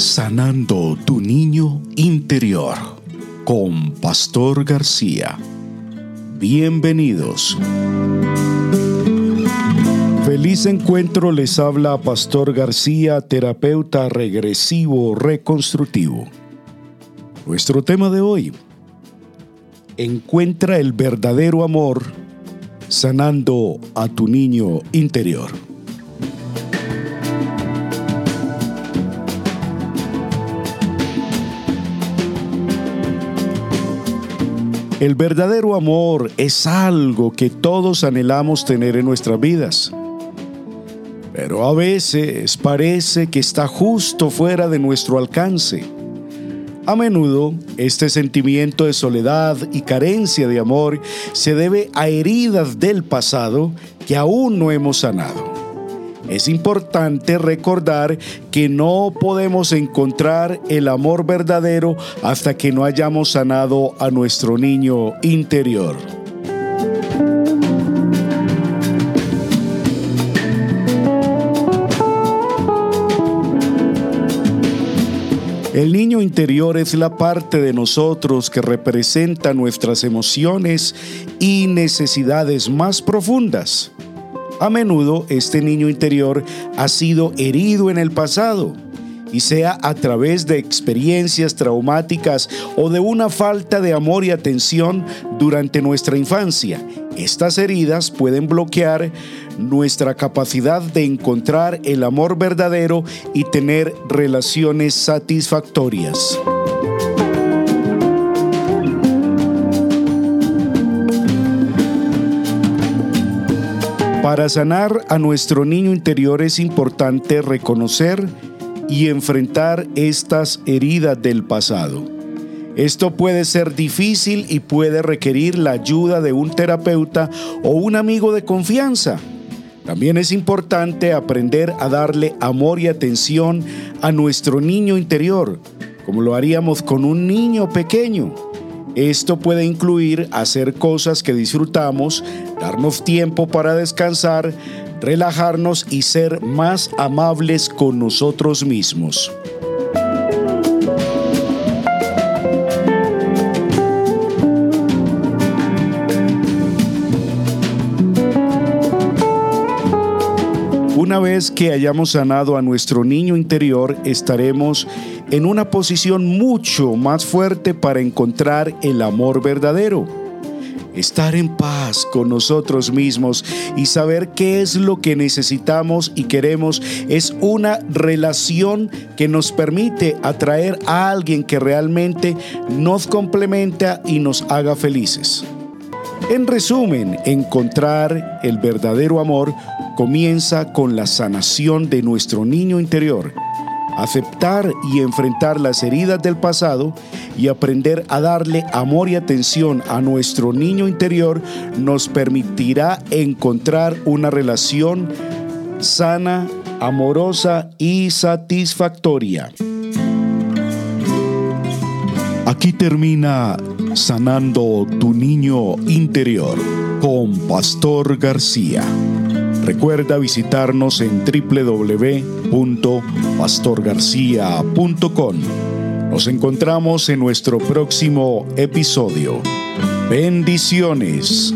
Sanando tu niño interior con Pastor García. Bienvenidos. Feliz encuentro les habla Pastor García, terapeuta regresivo reconstructivo. Nuestro tema de hoy, encuentra el verdadero amor sanando a tu niño interior. El verdadero amor es algo que todos anhelamos tener en nuestras vidas. Pero a veces parece que está justo fuera de nuestro alcance. A menudo, este sentimiento de soledad y carencia de amor se debe a heridas del pasado que aún no hemos sanado. Es importante recordar que no podemos encontrar el amor verdadero hasta que no hayamos sanado a nuestro niño interior. El niño interior es la parte de nosotros que representa nuestras emociones y necesidades más profundas. A menudo este niño interior ha sido herido en el pasado y sea a través de experiencias traumáticas o de una falta de amor y atención durante nuestra infancia. Estas heridas pueden bloquear nuestra capacidad de encontrar el amor verdadero y tener relaciones satisfactorias. Para sanar a nuestro niño interior es importante reconocer y enfrentar estas heridas del pasado. Esto puede ser difícil y puede requerir la ayuda de un terapeuta o un amigo de confianza. También es importante aprender a darle amor y atención a nuestro niño interior, como lo haríamos con un niño pequeño. Esto puede incluir hacer cosas que disfrutamos, darnos tiempo para descansar, relajarnos y ser más amables con nosotros mismos. Una vez que hayamos sanado a nuestro niño interior, estaremos en una posición mucho más fuerte para encontrar el amor verdadero. Estar en paz con nosotros mismos y saber qué es lo que necesitamos y queremos es una relación que nos permite atraer a alguien que realmente nos complementa y nos haga felices. En resumen, encontrar el verdadero amor comienza con la sanación de nuestro niño interior, aceptar y enfrentar las heridas del pasado y aprender a darle amor y atención a nuestro niño interior nos permitirá encontrar una relación sana, amorosa y satisfactoria. Aquí termina Sanando tu niño interior con Pastor García. Recuerda visitarnos en www.pastorgarcia.com. Nos encontramos en nuestro próximo episodio. Bendiciones.